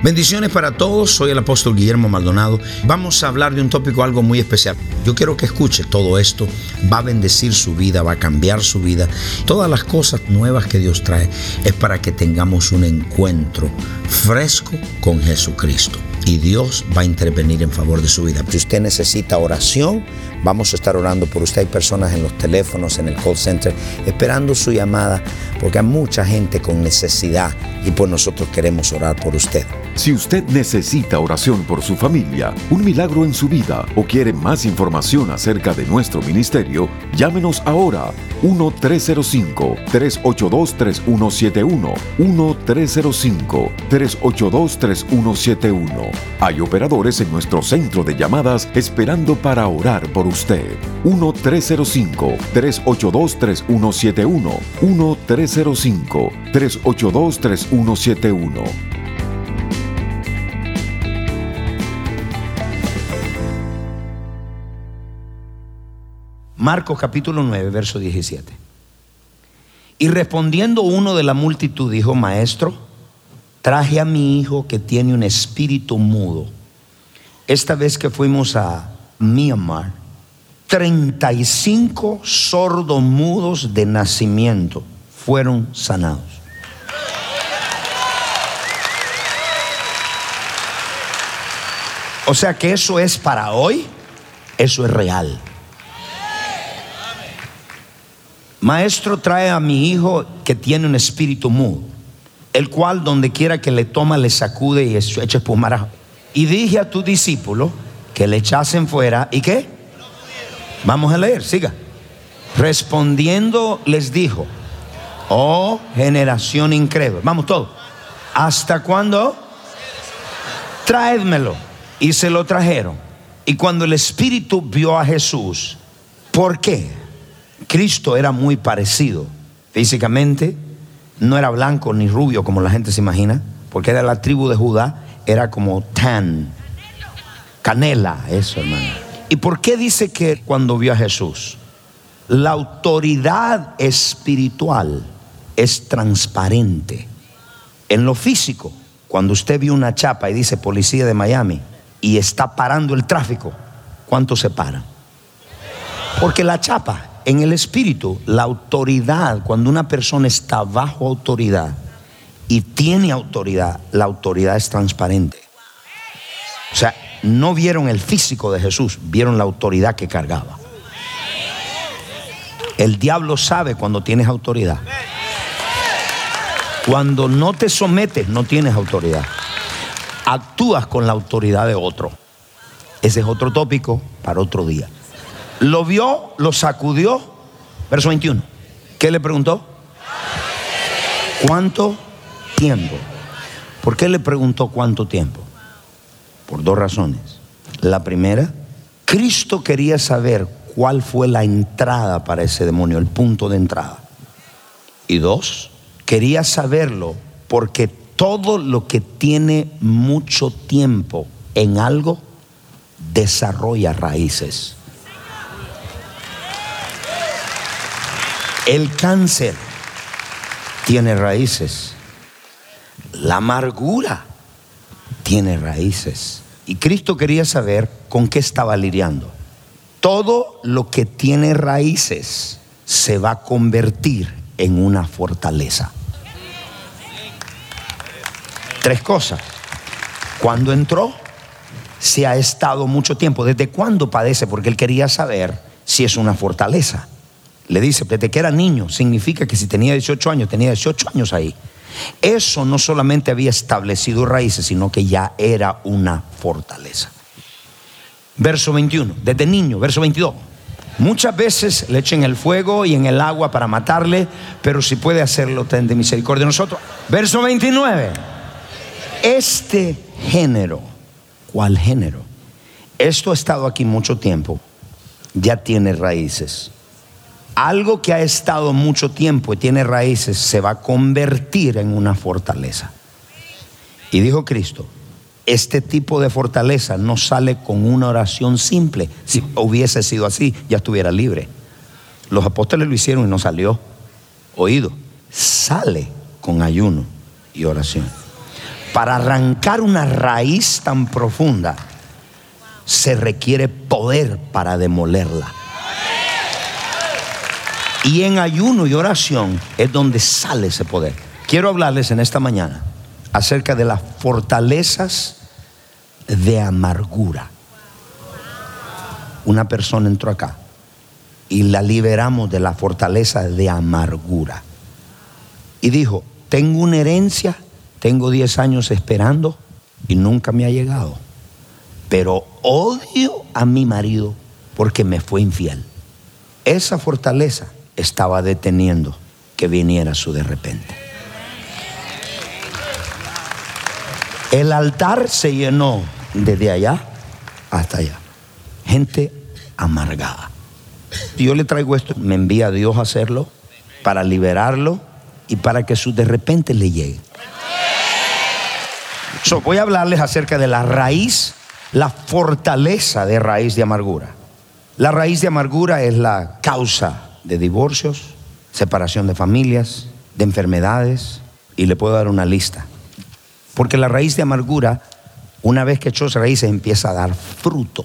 Bendiciones para todos, soy el apóstol Guillermo Maldonado. Vamos a hablar de un tópico algo muy especial. Yo quiero que escuche todo esto, va a bendecir su vida, va a cambiar su vida. Todas las cosas nuevas que Dios trae es para que tengamos un encuentro fresco con Jesucristo. Y Dios va a intervenir en favor de su vida. Si usted necesita oración, vamos a estar orando por usted. Hay personas en los teléfonos, en el call center, esperando su llamada, porque hay mucha gente con necesidad y pues nosotros queremos orar por usted. Si usted necesita oración por su familia, un milagro en su vida o quiere más información acerca de nuestro ministerio, llámenos ahora 1-305-382-3171. 1-305-382-3171. Hay operadores en nuestro centro de llamadas esperando para orar por usted. 1-305-382-3171. 1-305-382-3171. Marcos capítulo 9, verso 17. Y respondiendo uno de la multitud dijo, maestro, traje a mi hijo que tiene un espíritu mudo. Esta vez que fuimos a Myanmar, 35 sordos mudos de nacimiento fueron sanados. O sea que eso es para hoy, eso es real. Maestro trae a mi hijo que tiene un espíritu mudo, el cual donde quiera que le toma le sacude y echa espumar. Y dije a tu discípulo que le echasen fuera y qué? Vamos a leer, siga. Respondiendo les dijo, oh generación incrédula. Vamos todos. ¿Hasta cuándo? Traédmelo. Y se lo trajeron. Y cuando el Espíritu vio a Jesús, ¿por qué? Cristo era muy parecido físicamente, no era blanco ni rubio como la gente se imagina, porque era la tribu de Judá, era como tan, canela, eso hermano. ¿Y por qué dice que cuando vio a Jesús? La autoridad espiritual es transparente. En lo físico, cuando usted vio una chapa y dice policía de Miami y está parando el tráfico, ¿cuánto se para? Porque la chapa en el espíritu, la autoridad, cuando una persona está bajo autoridad y tiene autoridad, la autoridad es transparente. O sea, no vieron el físico de Jesús, vieron la autoridad que cargaba. El diablo sabe cuando tienes autoridad. Cuando no te sometes, no tienes autoridad. Actúas con la autoridad de otro. Ese es otro tópico para otro día. Lo vio, lo sacudió. Verso 21. ¿Qué le preguntó? ¿Cuánto tiempo? ¿Por qué le preguntó cuánto tiempo? Por dos razones. La primera, Cristo quería saber cuál fue la entrada para ese demonio, el punto de entrada. Y dos, quería saberlo porque todo lo que tiene mucho tiempo en algo desarrolla raíces. El cáncer tiene raíces. La amargura tiene raíces. Y Cristo quería saber con qué estaba lidiando. Todo lo que tiene raíces se va a convertir en una fortaleza. Tres cosas. Cuando entró, se ha estado mucho tiempo. ¿Desde cuándo padece? Porque él quería saber si es una fortaleza. Le dice, desde que era niño, significa que si tenía 18 años, tenía 18 años ahí. Eso no solamente había establecido raíces, sino que ya era una fortaleza. Verso 21, desde niño, verso 22. Muchas veces le echen el fuego y en el agua para matarle, pero si puede hacerlo, ten de misericordia de nosotros. Verso 29. Este género, ¿cuál género? Esto ha estado aquí mucho tiempo, ya tiene raíces Algo que ha estado mucho tiempo y tiene raíces se va a convertir en una fortaleza. Y dijo Cristo, este tipo de fortaleza no sale con una oración simple. Si hubiese sido así, ya estuviera libre. Los apóstoles lo hicieron y no salió. Oído, sale con ayuno y oración. Para arrancar una raíz tan profunda, se requiere poder para demolerla. Y en ayuno y oración es donde sale ese poder. Quiero hablarles en esta mañana acerca de las fortalezas de amargura. Una persona entró acá y la liberamos de la fortaleza de amargura. Y dijo, tengo una herencia, tengo 10 años esperando y nunca me ha llegado. Pero odio a mi marido porque me fue infiel. Esa fortaleza estaba deteniendo que viniera su de repente. El altar se llenó desde allá hasta allá. Gente amargada. Yo le traigo esto, me envía Dios a hacerlo para liberarlo y para que su de repente le llegue. voy a hablarles acerca de la raíz, la fortaleza de raíz de amargura. La raíz de amargura es la causa de divorcios, separación de familias, de enfermedades, y le puedo dar una lista. Porque la raíz de amargura una vez que echó raíces empieza a dar fruto.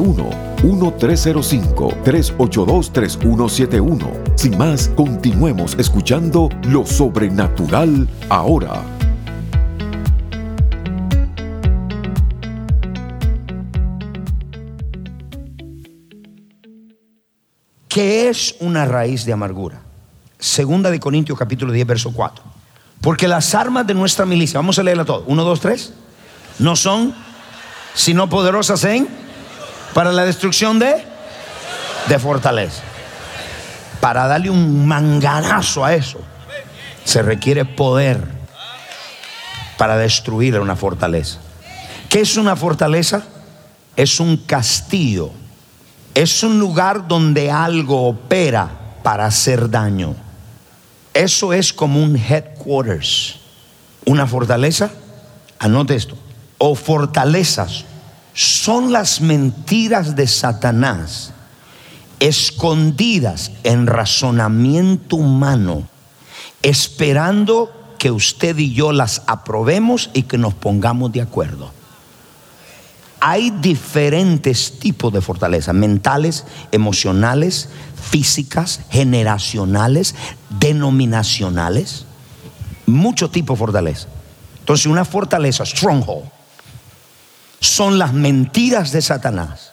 1-305-382-3171. Sin más, continuemos escuchando lo sobrenatural ahora. ¿Qué es una raíz de amargura? Segunda de Corintios capítulo 10, verso 4. Porque las armas de nuestra milicia, vamos a leerla todo, 1, 2, 3, no son sino poderosas en para la destrucción de de fortaleza. Para darle un manganazo a eso se requiere poder para destruir una fortaleza. ¿Qué es una fortaleza? Es un castillo. Es un lugar donde algo opera para hacer daño. Eso es como un headquarters. Una fortaleza, anote esto, o fortalezas son las mentiras de Satanás escondidas en razonamiento humano, esperando que usted y yo las aprobemos y que nos pongamos de acuerdo. Hay diferentes tipos de fortalezas, mentales, emocionales, físicas, generacionales, denominacionales, muchos tipos de fortaleza. Entonces, una fortaleza, stronghold, son las mentiras de Satanás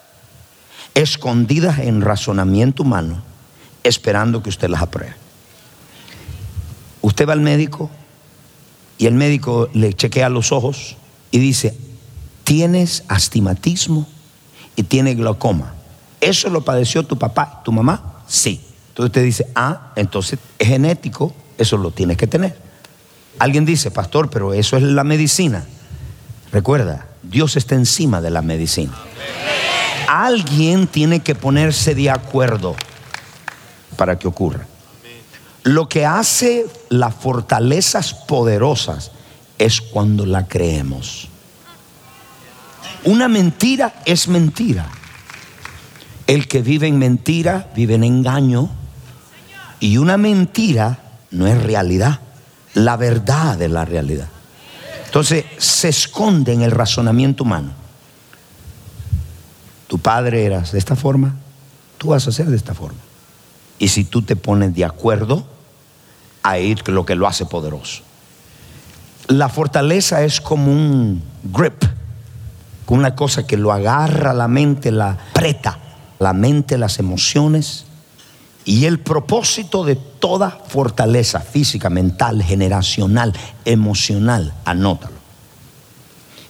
escondidas en razonamiento humano, esperando que usted las apruebe. Usted va al médico y el médico le chequea los ojos y dice, tienes astigmatismo y tienes glaucoma. ¿Eso lo padeció tu papá, tu mamá? Sí. Entonces usted dice, ah, entonces es genético, eso lo tienes que tener. Alguien dice, pastor, pero eso es la medicina. Recuerda, Dios está encima de la medicina. Alguien tiene que ponerse de acuerdo para que ocurra. Lo que hace las fortalezas poderosas es cuando la creemos. Una mentira es mentira. El que vive en mentira vive en engaño. Y una mentira no es realidad. La verdad es la realidad. Entonces se esconde en el razonamiento humano. Tu padre eras de esta forma, tú vas a ser de esta forma. Y si tú te pones de acuerdo, ahí lo que lo hace poderoso. La fortaleza es como un grip, una cosa que lo agarra la mente, la aprieta la mente, las emociones. Y el propósito de toda fortaleza física, mental, generacional, emocional, anótalo.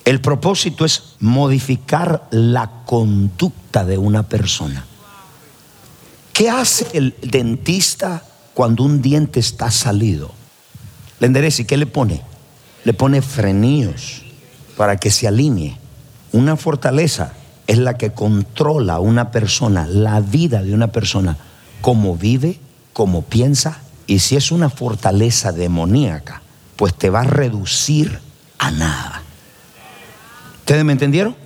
El propósito es modificar la conducta de una persona. ¿Qué hace el dentista cuando un diente está salido? Le endereza y ¿qué le pone? Le pone frenillos para que se alinee. Una fortaleza es la que controla a una persona, la vida de una persona, cómo vive, cómo piensa, y si es una fortaleza demoníaca, pues te va a reducir a nada. ¿Ustedes me entendieron?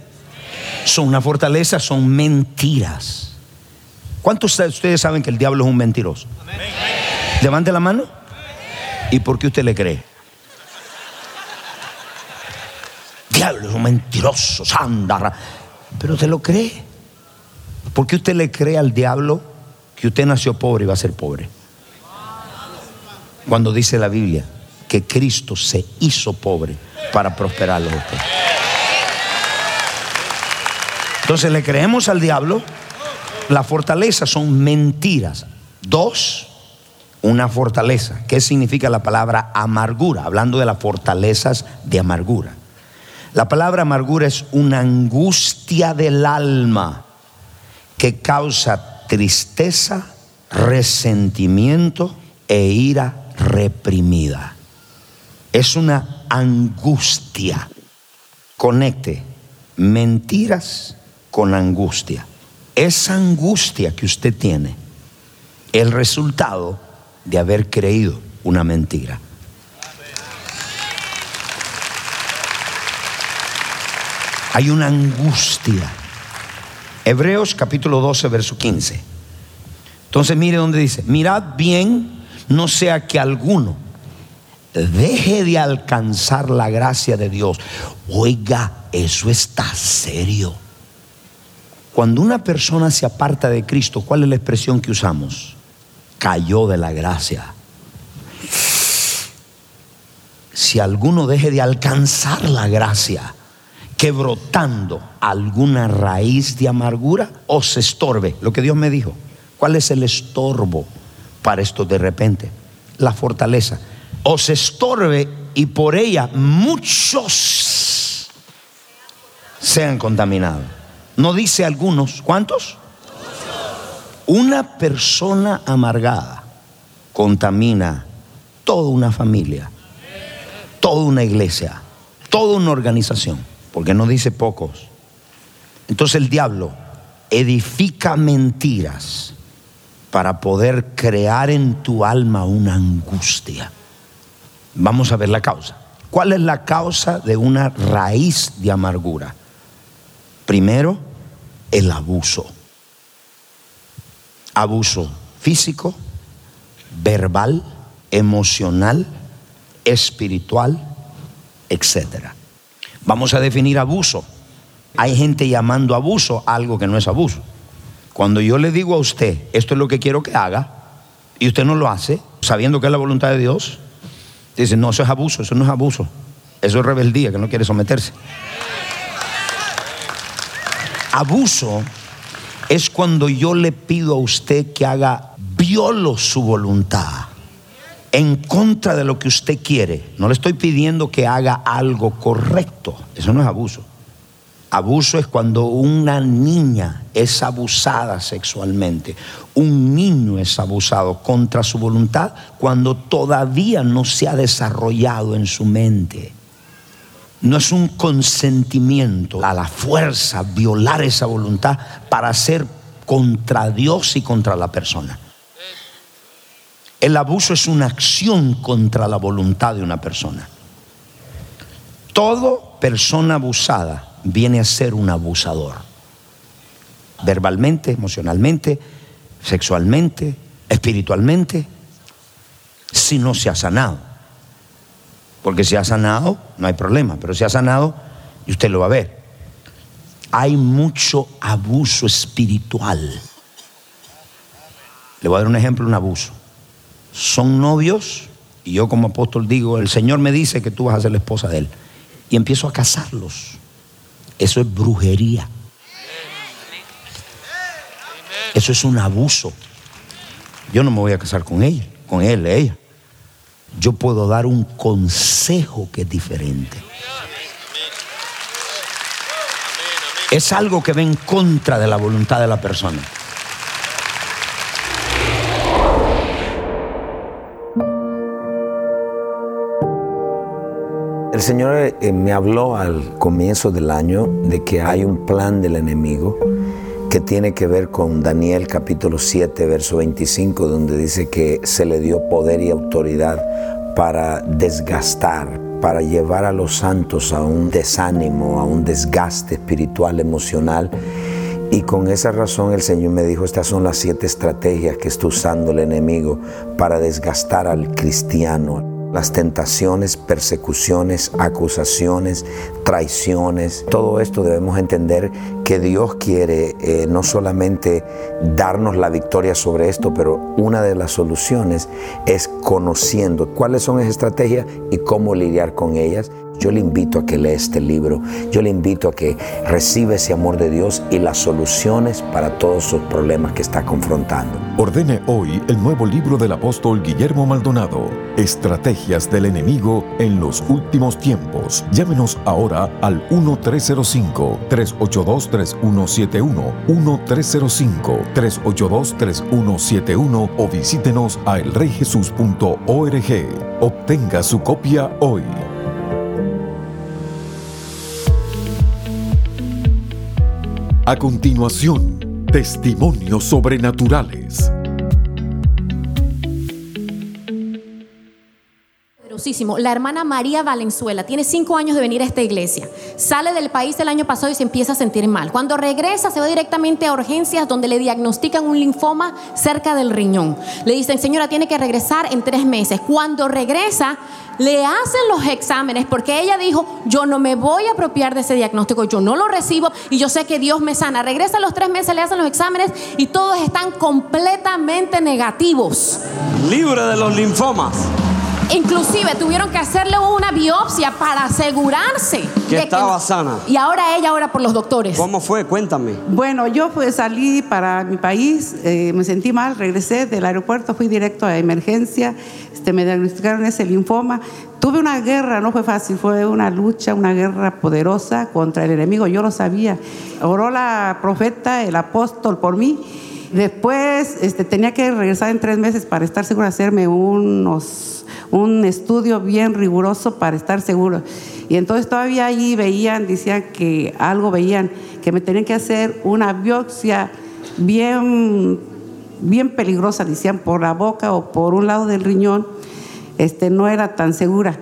Son una fortaleza, son mentiras. ¿Cuántos de ustedes saben que el diablo es un mentiroso? Levante la mano. ¿Y por qué usted le cree? Diablo es un mentiroso, sandara pero usted lo cree. ¿Por qué usted le cree al diablo que usted nació pobre y va a ser pobre? Cuando dice la Biblia que Cristo se hizo pobre para prosperarlo a usted. Entonces le creemos al diablo. La fortaleza son mentiras. Dos, una fortaleza. ¿Qué significa la palabra amargura? Hablando de las fortalezas de amargura. La palabra amargura es una angustia del alma que causa tristeza, resentimiento e ira reprimida. Es una angustia. Conecte mentiras con angustia. Esa angustia que usted tiene, el resultado de haber creído una mentira. Hay una angustia. Hebreos capítulo 12, verso 15. Entonces mire donde dice, mirad bien, no sea que alguno deje de alcanzar la gracia de Dios. Oiga, eso está serio. Cuando una persona se aparta de Cristo, ¿cuál es la expresión que usamos? Cayó de la gracia. Si alguno deje de alcanzar la gracia, que brotando alguna raíz de amargura o se estorbe. Lo que Dios me dijo. ¿Cuál es el estorbo para esto de repente? La fortaleza. O se estorbe y por ella muchos sean contaminados. No dice algunos. ¿Cuántos? Una persona amargada contamina toda una familia, toda una iglesia, toda una organización porque no dice pocos. Entonces el diablo edifica mentiras para poder crear en tu alma una angustia. Vamos a ver la causa. ¿Cuál es la causa de una raíz de amargura? Primero, el abuso. Abuso físico, verbal, emocional, espiritual, etcétera. Vamos a definir abuso. Hay gente llamando abuso algo que no es abuso. Cuando yo le digo a usted, esto es lo que quiero que haga, y usted no lo hace, sabiendo que es la voluntad de Dios, dice, no, eso es abuso, eso no es abuso. Eso es rebeldía, que no quiere someterse. Abuso es cuando yo le pido a usted que haga violo su voluntad en contra de lo que usted quiere. No le estoy pidiendo que haga algo correcto. Eso no es abuso. Abuso es cuando una niña es abusada sexualmente, un niño es abusado contra su voluntad cuando todavía no se ha desarrollado en su mente. No es un consentimiento a la fuerza violar esa voluntad para hacer contra Dios y contra la persona. El abuso es una acción contra la voluntad de una persona. Toda persona abusada viene a ser un abusador. Verbalmente, emocionalmente, sexualmente, espiritualmente, si no se ha sanado. Porque si ha sanado, no hay problema, pero si ha sanado, y usted lo va a ver. Hay mucho abuso espiritual. Le voy a dar un ejemplo, un abuso son novios Y yo como apóstol digo, el Señor me dice que tú vas a ser la esposa de él. Y empiezo a casarlos. Eso es brujería. Eso es un abuso. Yo no me voy a casar con ella, con él, ella. Yo puedo dar un consejo que es diferente. Es algo que va en contra de la voluntad de la persona. El Señor eh, me habló al comienzo del año de que hay un plan del enemigo que tiene que ver con Daniel capítulo 7, verso 25, donde dice que se le dio poder y autoridad para desgastar, para llevar a los santos a un desánimo, a un desgaste espiritual, emocional. Y con esa razón el Señor me dijo, estas son las siete estrategias que está usando el enemigo para desgastar al cristiano las tentaciones, persecuciones, acusaciones, traiciones. Todo esto debemos entender que Dios quiere eh, no solamente darnos la victoria sobre esto, pero una de las soluciones es conociendo cuáles son esas estrategias y cómo lidiar con ellas. Yo le invito a que lea este libro, yo le invito a que reciba ese amor de Dios y las soluciones para todos sus problemas que está confrontando. Ordene hoy el nuevo libro del apóstol Guillermo Maldonado, Estrategias del enemigo en los últimos tiempos. Llámenos ahora al 1305-382-3171, 1305-382-3171 o visítenos a elreyjesus.org. Obtenga su copia hoy. A continuación, testimonios sobrenaturales. La hermana María Valenzuela tiene cinco años de venir a esta iglesia. Sale del país el año pasado y se empieza a sentir mal. Cuando regresa se va directamente a urgencias donde le diagnostican un linfoma cerca del riñón. Le dicen, señora, tiene que regresar en tres meses. Cuando regresa, le hacen los exámenes porque ella dijo, yo no me voy a apropiar de ese diagnóstico, yo no lo recibo y yo sé que Dios me sana. Regresa los tres meses, le hacen los exámenes y todos están completamente negativos. Libre de los linfomas. Inclusive tuvieron que hacerle una biopsia para asegurarse Que de estaba sana. Y ahora ella ora por los doctores. ¿Cómo fue? Cuéntame. Bueno, yo fui, salí para mi país, eh, me sentí mal, regresé del aeropuerto, fui directo a emergencia, este, me diagnosticaron ese linfoma. Tuve una guerra, no fue fácil, fue una lucha, una guerra poderosa contra el enemigo, yo lo sabía. Oró la profeta, el apóstol por mí. Después este, tenía que regresar en tres meses para estar seguro de hacerme unos, un estudio bien riguroso para estar seguro. Y entonces todavía allí veían, decían que algo veían, que me tenían que hacer una biopsia bien, bien peligrosa, decían, por la boca o por un lado del riñón, este, no era tan segura.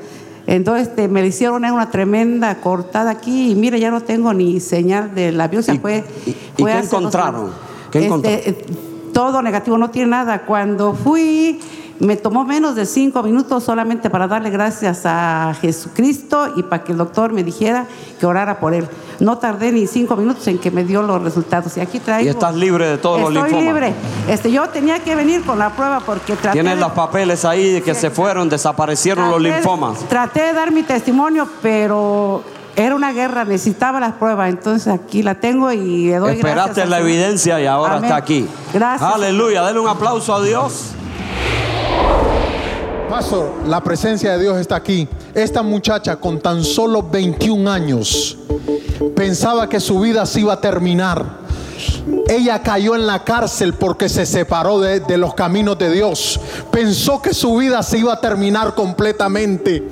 Entonces este, me hicieron una tremenda cortada aquí y mira, ya no tengo ni señal de la biopsia. ¿Y- fue, y- y qué dos encontraron? ¿Qué Este, eh, todo negativo, no tiene nada. Cuando fui, me tomó menos de cinco minutos solamente para darle gracias a Jesucristo y para que el doctor me dijera que orara por él. No tardé ni cinco minutos en que me dio los resultados. Y aquí traigo. Y estás libre de todos los Estoy linfomas. libre. Este, yo tenía que venir con la prueba porque traté. Tienes de- los papeles ahí de que se fueron, desaparecieron los linfomas. Traté de dar mi testimonio, pero era una guerra, necesitaba las pruebas. Entonces aquí la tengo y le doy Esperaste gracias. la evidencia y ahora Amén. está aquí. Gracias. Aleluya. Denle un aplauso a Dios. Pastor, la presencia de Dios está aquí. Esta muchacha con tan solo 21 años pensaba que su vida se iba a terminar. Ella cayó en la cárcel porque se separó de, de los caminos de Dios. Pensó que su vida se iba a terminar completamente.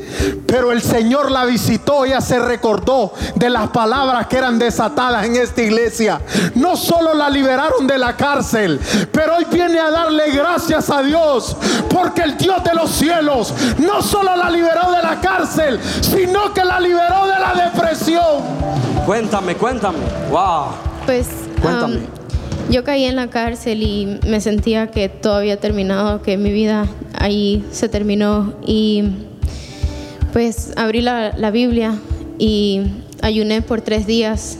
Pero el Señor la visitó. Ella se recordó de las palabras que eran desatadas en esta iglesia. No solo la liberaron de la cárcel, pero hoy viene a darle gracias a Dios. Porque el Dios de los cielos no solo la liberó de la cárcel, sino que la liberó de la depresión. Cuéntame, cuéntame. Wow. Pues Cuéntame. am, yo caí en la cárcel y me sentía que todo había terminado, que mi vida ahí se terminó y pues abrí la, la Biblia y ayuné por tres días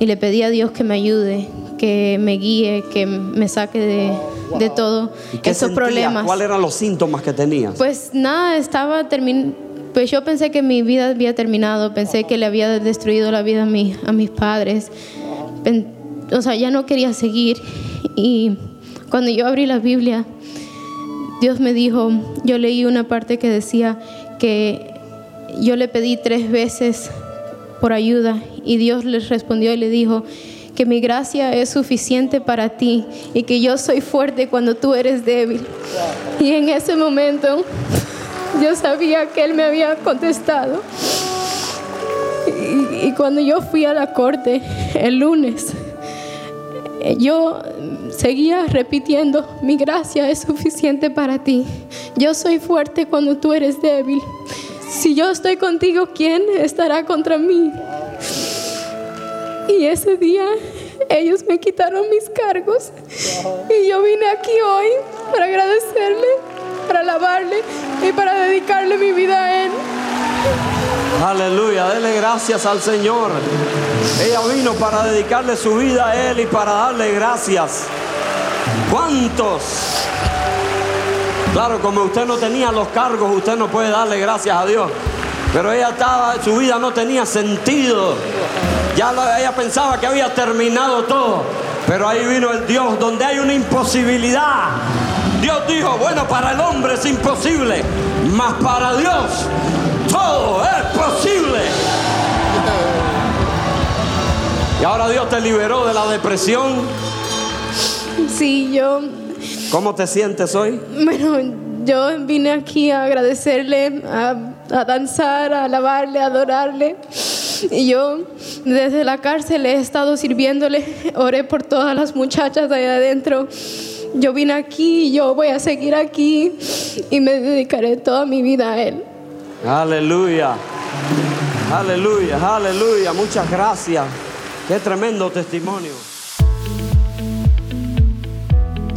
y le pedí a Dios que me ayude, que me guíe, que me saque de, de todo ¿Y qué esos problemas. ¿Cuáles eran los síntomas que tenías? Pues nada, estaba termin pues yo pensé que mi vida había terminado, pensé que le había destruido la vida a, mi- a mis padres. Pen- o sea, ya no quería seguir. Y cuando yo abrí la Biblia, Dios me dijo, yo leí una parte que decía que yo le pedí tres veces por ayuda y Dios le respondió y le dijo que mi gracia es suficiente para ti y que yo soy fuerte cuando tú eres débil. Y en ese momento yo sabía que Él me había contestado. Y, y cuando yo fui a la corte el lunes, yo seguía repitiendo, mi gracia es suficiente para ti. Yo soy fuerte cuando tú eres débil. Si yo estoy contigo, ¿quién estará contra mí? Y ese día ellos me quitaron mis cargos. Y yo vine aquí hoy para agradecerle, para alabarle y para dedicarle mi vida a Él. Aleluya, dele gracias al Señor. Ella vino para dedicarle su vida a Él y para darle gracias. ¿Cuántos? Claro, como usted no tenía los cargos, usted no puede darle gracias a Dios. Pero ella estaba, su vida no tenía sentido. Ya ella pensaba que había terminado todo. Pero ahí vino el Dios donde hay una imposibilidad. Dios dijo, bueno, para el hombre es imposible, mas para Dios todo es posible. Y ahora Dios te liberó de la depresión. Sí, yo, ¿Cómo te sientes hoy? bueno, yo vine aquí a agradecerle, a, a danzar, a alabarle, a adorarle. Y yo desde la cárcel he estado sirviéndole, oré por todas las muchachas de ahí adentro. Yo vine aquí, yo voy a seguir aquí y me dedicaré toda mi vida a Él. Aleluya. Aleluya, aleluya. Muchas gracias. Qué tremendo testimonio.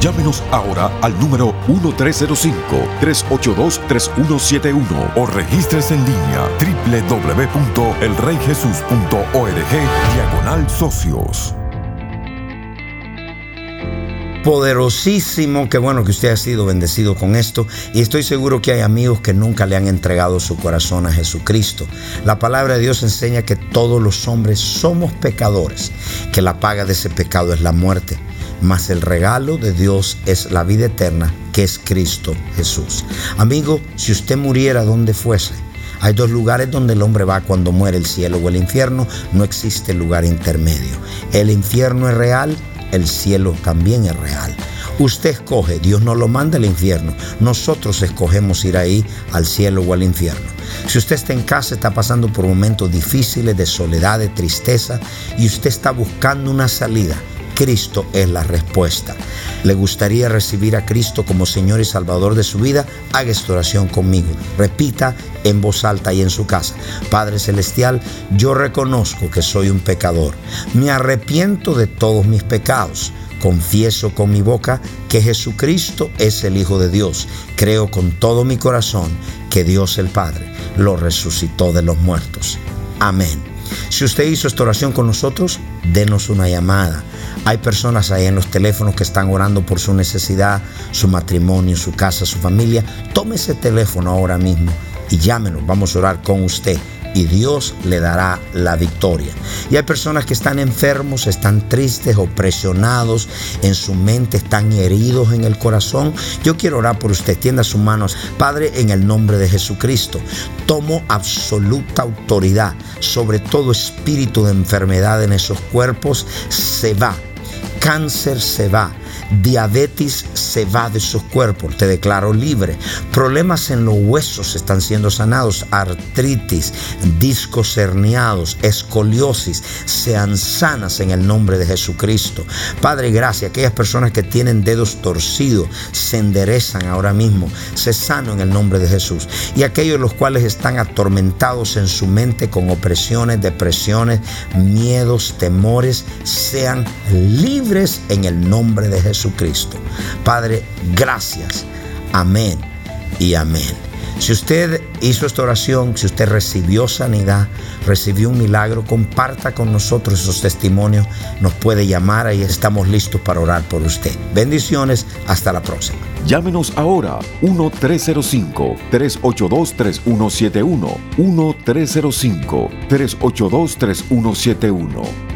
Llámenos ahora al número 1305-382-3171 o regístrese en línea www.elreyjesus.org diagonal socios. Poderosísimo, qué bueno que usted ha sido bendecido con esto y estoy seguro que hay amigos que nunca le han entregado su corazón a Jesucristo. La palabra de Dios enseña que todos los hombres somos pecadores, que la paga de ese pecado es la muerte, mas el regalo de Dios es la vida eterna, que es Cristo Jesús. Amigo, si usted muriera donde fuese, hay dos lugares donde el hombre va cuando muere, el cielo o el infierno. No existe lugar intermedio. El infierno es real, el cielo también es real. Usted escoge, Dios no lo manda al infierno. Nosotros escogemos ir ahí al cielo o al infierno. Si usted está en casa, está pasando por momentos difíciles de soledad, de tristeza, y usted está buscando una salida, Cristo es la respuesta. ¿Le gustaría recibir a Cristo como Señor y Salvador de su vida? Haga esta oración conmigo. Repita en voz alta y en su casa. Padre Celestial, yo reconozco que soy un pecador. Me arrepiento de todos mis pecados. Confieso con mi boca que Jesucristo es el Hijo de Dios. Creo con todo mi corazón que Dios el Padre lo resucitó de los muertos. Amén. Si usted hizo esta oración con nosotros, denos una llamada. Hay personas ahí en los teléfonos que están orando por su necesidad, su matrimonio, su casa, su familia. Tome ese teléfono ahora mismo y llámenos. Vamos a orar con usted y Dios le dará la victoria. Y hay personas que están enfermos, están tristes, opresionados, en su mente están heridos en el corazón. Yo quiero orar por usted. Tienda sus manos. Padre, en el nombre de Jesucristo, tomo absoluta autoridad sobre todo espíritu de enfermedad en esos cuerpos. Se va. Cáncer se va Diabetes se va de sus cuerpos, te declaro libre. Problemas en los huesos están siendo sanados. Artritis, discos herniados, escoliosis, sean sanas en el nombre de Jesucristo. Padre, gracias. Aquellas personas que tienen dedos torcidos se enderezan ahora mismo. Se sano en el nombre de Jesús. Y aquellos los cuales están atormentados en su mente con opresiones, depresiones, miedos, temores, sean libres en el nombre de Jesús. Jesucristo. Padre, gracias. Amén y amén. Si usted hizo esta oración, si usted recibió sanidad, recibió un milagro, comparta con nosotros esos testimonios. Nos puede llamar y estamos listos para orar por usted. Bendiciones, hasta la próxima. Llámenos ahora 1-305-382-3171. 1-305-382-3171.